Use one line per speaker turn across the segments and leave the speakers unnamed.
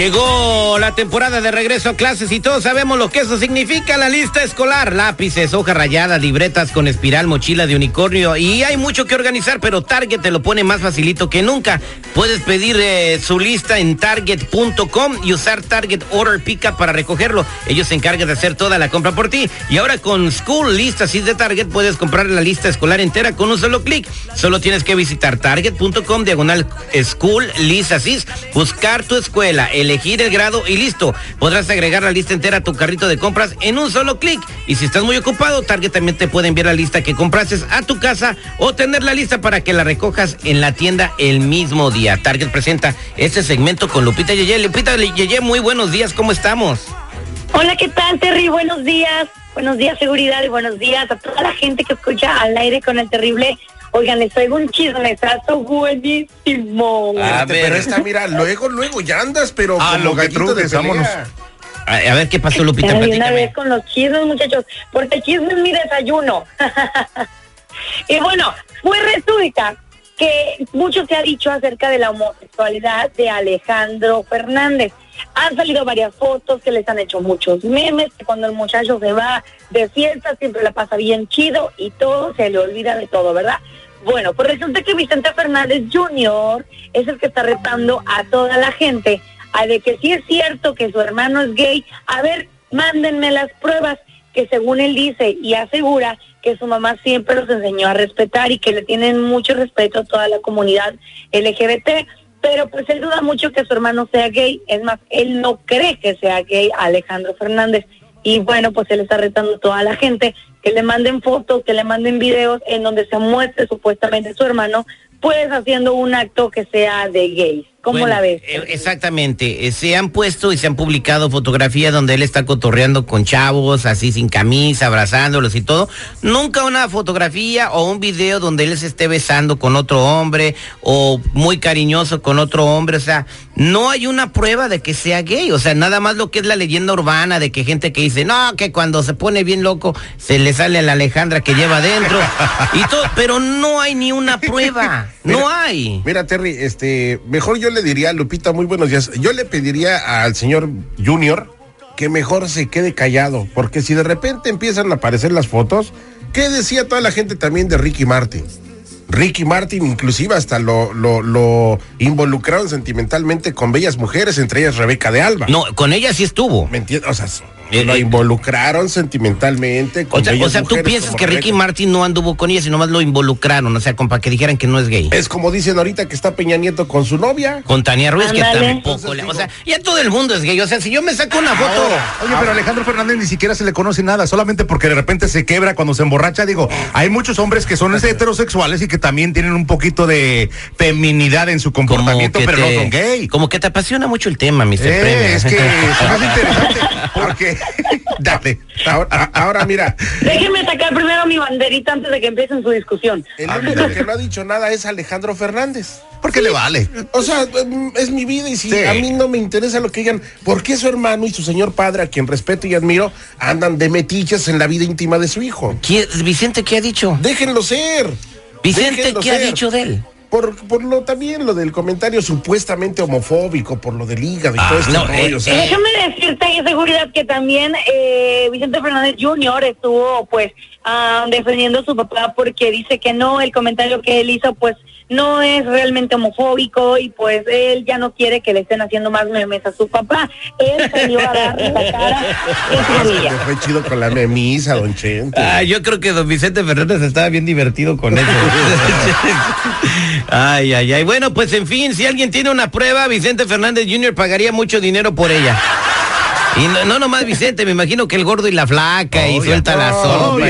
Llegó la temporada de regreso a clases y todos sabemos lo que eso significa. La lista escolar, lápices, hoja rayada, libretas con espiral, mochila de unicornio y hay mucho que organizar, pero Target te lo pone más facilito que nunca. Puedes pedir eh, su lista en target.com y usar Target Order Pickup para recogerlo. Ellos se encargan de hacer toda la compra por ti. Y ahora con School Listas de Target puedes comprar la lista escolar entera con un solo clic. Solo tienes que visitar target.com diagonal School Listas, buscar tu escuela, elegir el grado y listo. Podrás agregar la lista entera a tu carrito de compras en un solo clic. Y si estás muy ocupado, Target también te puede enviar la lista que comprases a tu casa o tener la lista para que la recojas en la tienda el mismo día. Target presenta este segmento con Lupita Yeye. Lupita Yeye, muy buenos días, ¿cómo estamos?
Hola, ¿qué tal, Terry? Buenos días. Buenos días, seguridad, y buenos días a toda la gente que escucha al aire con el terrible. Oigan, les traigo un chismesazo buenísimo.
A ver.
Pero esta, mira, luego, luego ya andas, pero
Ah,
como
lo que
de
vámonos.
A, a ver qué pasó, Lupita,
de una vez con los chismes, muchachos, porque el chisme es mi desayuno. y bueno, pues resulta que mucho se ha dicho acerca de la homosexualidad de Alejandro Fernández. Han salido varias fotos que les han hecho muchos memes, que cuando el muchacho se va de fiesta siempre la pasa bien chido y todo se le olvida de todo, ¿verdad? Bueno, pues resulta que Vicente Fernández Jr. es el que está retando a toda la gente a de que sí es cierto que su hermano es gay. A ver, mándenme las pruebas que según él dice y asegura que su mamá siempre los enseñó a respetar y que le tienen mucho respeto a toda la comunidad LGBT. Pero pues él duda mucho que su hermano sea gay. Es más, él no cree que sea gay Alejandro Fernández. Y bueno, pues él está retando a toda la gente que le manden fotos, que le manden videos en donde se muestre supuestamente su hermano, pues haciendo un acto que sea de gay. ¿Cómo
Bueno,
la ves?
eh, exactamente. Eh, se han puesto y se han publicado fotografías donde él está cotorreando con chavos, así sin camisa, abrazándolos y todo. Nunca una fotografía o un video donde él se esté besando con otro hombre o muy cariñoso con otro hombre. O sea, no hay una prueba de que sea gay. O sea, nada más lo que es la leyenda urbana de que gente que dice, no, que cuando se pone bien loco se le sale a la Alejandra que lleva adentro y todo. Pero no hay ni una prueba. No hay.
Mira, Terry, este, mejor yo le diría a Lupita, muy buenos días. Yo le pediría al señor Junior que mejor se quede callado, porque si de repente empiezan a aparecer las fotos, ¿qué decía toda la gente también de Ricky Martin? Ricky Martin inclusive hasta lo, lo, lo involucraron sentimentalmente con bellas mujeres, entre ellas Rebeca de Alba.
No, con ella sí estuvo.
¿Me entiendes? O sea,
Eh,
lo
eh.
involucraron sentimentalmente con
O sea, o sea, tú piensas que Ricky. Martin no anduvo con ella, sino más lo involucraron, o sea, con, para que dijeran que no es gay.
Es como dicen ahorita que está Peña Nieto con su novia.
Con Tania Ruiz, que
Ándale.
tampoco le- O sea, ya todo el mundo es gay. O sea, si yo me saco una foto.
Oye, pero Alejandro Fernández ni siquiera se le conoce nada, solamente porque de repente se quebra cuando se emborracha. Digo, hay muchos hombres que son heterosexuales y que también tienen un poquito de feminidad en su comportamiento,
que
pero
te-
no son gay.
Como que te apasiona mucho el tema, Mr.
Eh,
Premio.
es que es más interesante porque dale.
Ahora, ahora mira,
Déjenme sacar primero mi banderita antes de que empiecen su discusión.
el único que no ha dicho nada es Alejandro Fernández.
¿Por qué le vale?
O sea, mm, es mi vida y si
Sí.
a mí no me interesa lo que digan, ¿por qué su hermano y su señor padre, a quien respeto y admiro, andan de metiches en la vida íntima de su hijo?
¿Qué- Vicente, ¿qué ha dicho?
Déjenlo ser.
Vicente,
Déjenlo
¿qué ha dicho de él?
Por, por lo también lo del comentario supuestamente homofóbico, por lo del hígado y todo este
no,
rollo,
eh,
o sea,
Déjame decirte seguridad que también eh, Vicente Fernández Jr. estuvo pues ah, defendiendo a su papá porque dice que no, el comentario que él hizo pues no es realmente homofóbico y pues él ya no quiere que le estén haciendo más memes a su papá. Él salió a darle la cara en su
fue chido con la memisa, don Chente.
Ah, yo creo que don Vicente Fernández estaba bien divertido con eso. ay, ay, ay. Bueno, pues en fin, si alguien tiene una prueba, Vicente Fernández Jr. pagaría mucho dinero por ella. Y no, no nomás Vicente, me imagino que el gordo y la flaca y suelta la sopa.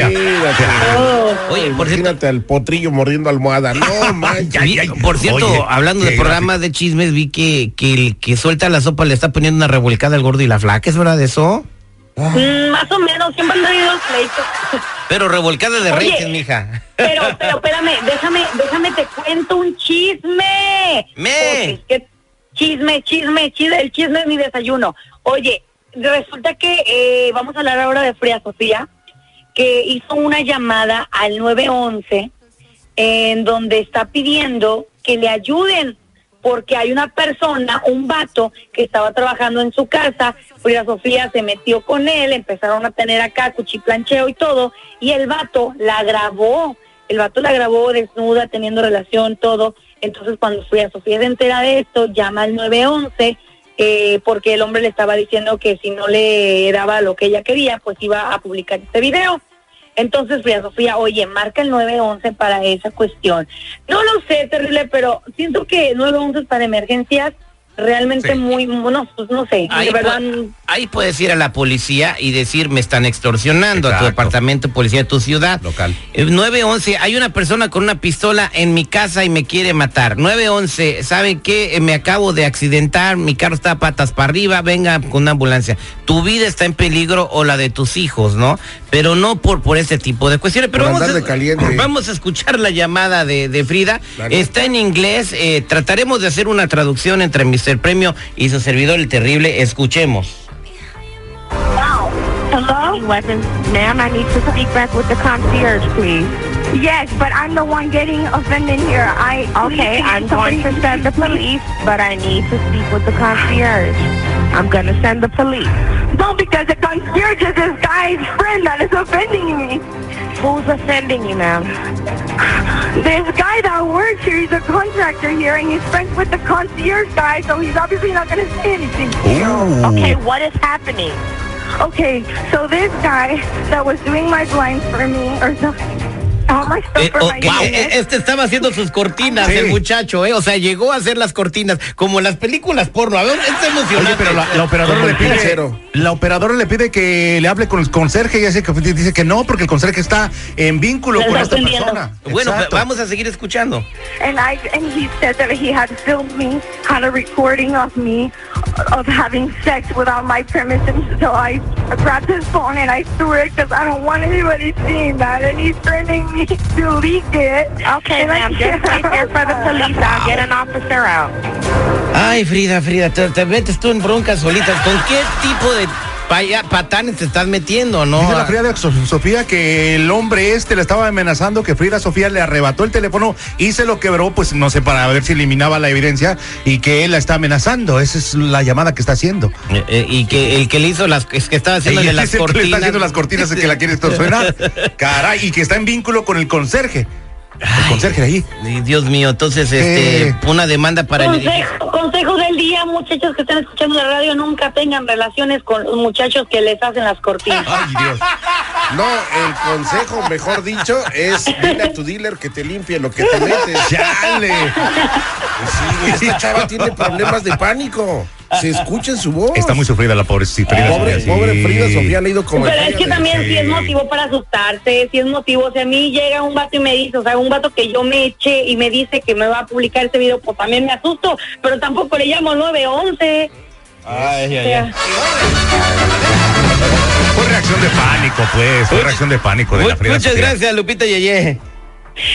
Oye, por cierto,
Imagínate al potrillo mordiendo almohada. No, manches.
por cierto,
Oye,
hablando de programas de chismes, vi que, que el que suelta la sopa le está poniendo una revolcada al gordo y la flaca, ¿es verdad eso?
Mm, más o menos, siempre han tenido pleitos.
Pero revolcada de rating, mija.
Pero, pero espérame, déjame, déjame te cuento un chisme.
Me.
Porque es que Chisme, chisme, chisme, el chisme es mi desayuno. Oye, resulta que eh, vamos a hablar ahora de Fría Sofía, que hizo una llamada al 911 en donde está pidiendo que le ayuden porque hay una persona, un vato, que estaba trabajando en su casa, Frida Sofía se metió con él, empezaron a tener acá cuchiplancheo y todo, y el vato la grabó, el vato la grabó desnuda, teniendo relación, todo, entonces cuando Frida Sofía se entera de esto, llama al 911, eh, porque el hombre le estaba diciendo que si no le daba lo que ella quería, pues iba a publicar este video. Entonces, Frida Sofía, oye, marca el 911 para esa cuestión. No lo sé, terrible, pero siento que 911 para emergencias realmente
Sí.
muy, no, pues no sé,
Ahí,
de verdad.
pu- ahí puedes ir a la policía y decir, me están extorsionando a tu departamento de policía de tu ciudad.
Local.
Eh, 911, hay una persona con una pistola en mi casa y me quiere matar. 911, ¿sabe qué? Eh, me acabo de accidentar, mi carro está patas para arriba, venga con una ambulancia. Tu vida está en peligro o la de tus hijos, ¿no? Pero no por, por este tipo de cuestiones. Pero vamos a,
de caliente.
vamos a escuchar la llamada de, de Frida.
Claro.
Está en inglés, eh, trataremos de hacer una traducción entre Mr. Premio y su servidor el terrible. Escuchemos.
Hello?
Weapons. Ma'am, I need to speak back with the concierge, please.
Yes, but I'm the one getting offended here. I
Okay, I'm going to send the police, but I need to speak with the concierge. I'm going to send the police.
No, because the concierge is this
Who's offending you, ma'am?
This guy that works here, he's a contractor here, and he's friends with the concierge guy, so he's obviously not going to say anything. to you.
Okay, what is happening?
Okay, so this guy that was doing my blinds for me, or the, all my stuff
Eh,
for
oh, eh, este estaba haciendo sus cortinas,
Sí.
el muchacho, ¿eh? O sea, llegó a hacer las cortinas, como las películas porno. A ver, es emocionante.
Oye, pero la, la operadora le pide,
pincero.
la operadora le pide que le hable con el conserje y dice que, dice que no, porque el conserje está en vínculo con esta persona.
Bueno,
Exacto.
vamos a seguir escuchando.
And I and he said that he had filmed me, had a recording of me of having sex without my permission. So I grabbed his phone and I threw it because I don't want anybody seeing that. And he's threatening me leak it.
Okay, ma'am, just wait there for the police. I'll get an officer out.
Ay, Frida, Frida, te, te metes tú en broncas solitas. ¿Con qué tipo de paya- patanes te estás metiendo, no?
Dice la Frida So- Sofía que el hombre este le estaba amenazando que Frida Sofía le arrebató el teléfono y se lo quebró, pues no sé, para ver si eliminaba la evidencia y que él la está amenazando. Esa es la llamada que está haciendo.
Eh, eh, y que el que le hizo las, es que estaba
le
cortinas.
está haciendo las cortinas es que la quiere extorsionar. Caray, y que está en vínculo con el conserje. El conserje de ahí.
Dios mío, entonces, este,
Eh.
una demanda para el edificio.
Consejo, consejo del día, muchachos que están escuchando la radio, nunca tengan relaciones con los muchachos que les hacen las cortinas.
Ay, Dios.
No, el consejo, mejor dicho, es dile a tu dealer que te limpie lo que te metes.
¡Chale!
Sí, esta chava tiene problemas de pánico. Se escucha en su voz.
Está muy sufrida la pobre Frida
Pobre,
Sofía,
pobre Frida Sofía ha ido como
Pero es que también si es motivo para asustarse, si es motivo, si a mí llega un vato y me dice, o sea, un vato que yo me eché y me dice que me va a publicar este video, pues también me asusto, pero tampoco le llamo 911.
Ay,
O sea,
Fue reacción de pánico, pues. Fue reacción de pánico de la Frida
Muchas
Sofía.
gracias, Lupita Yeye.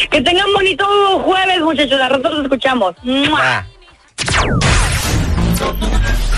que tengan bonito jueves, muchachos, a rato los escuchamos.
Ah.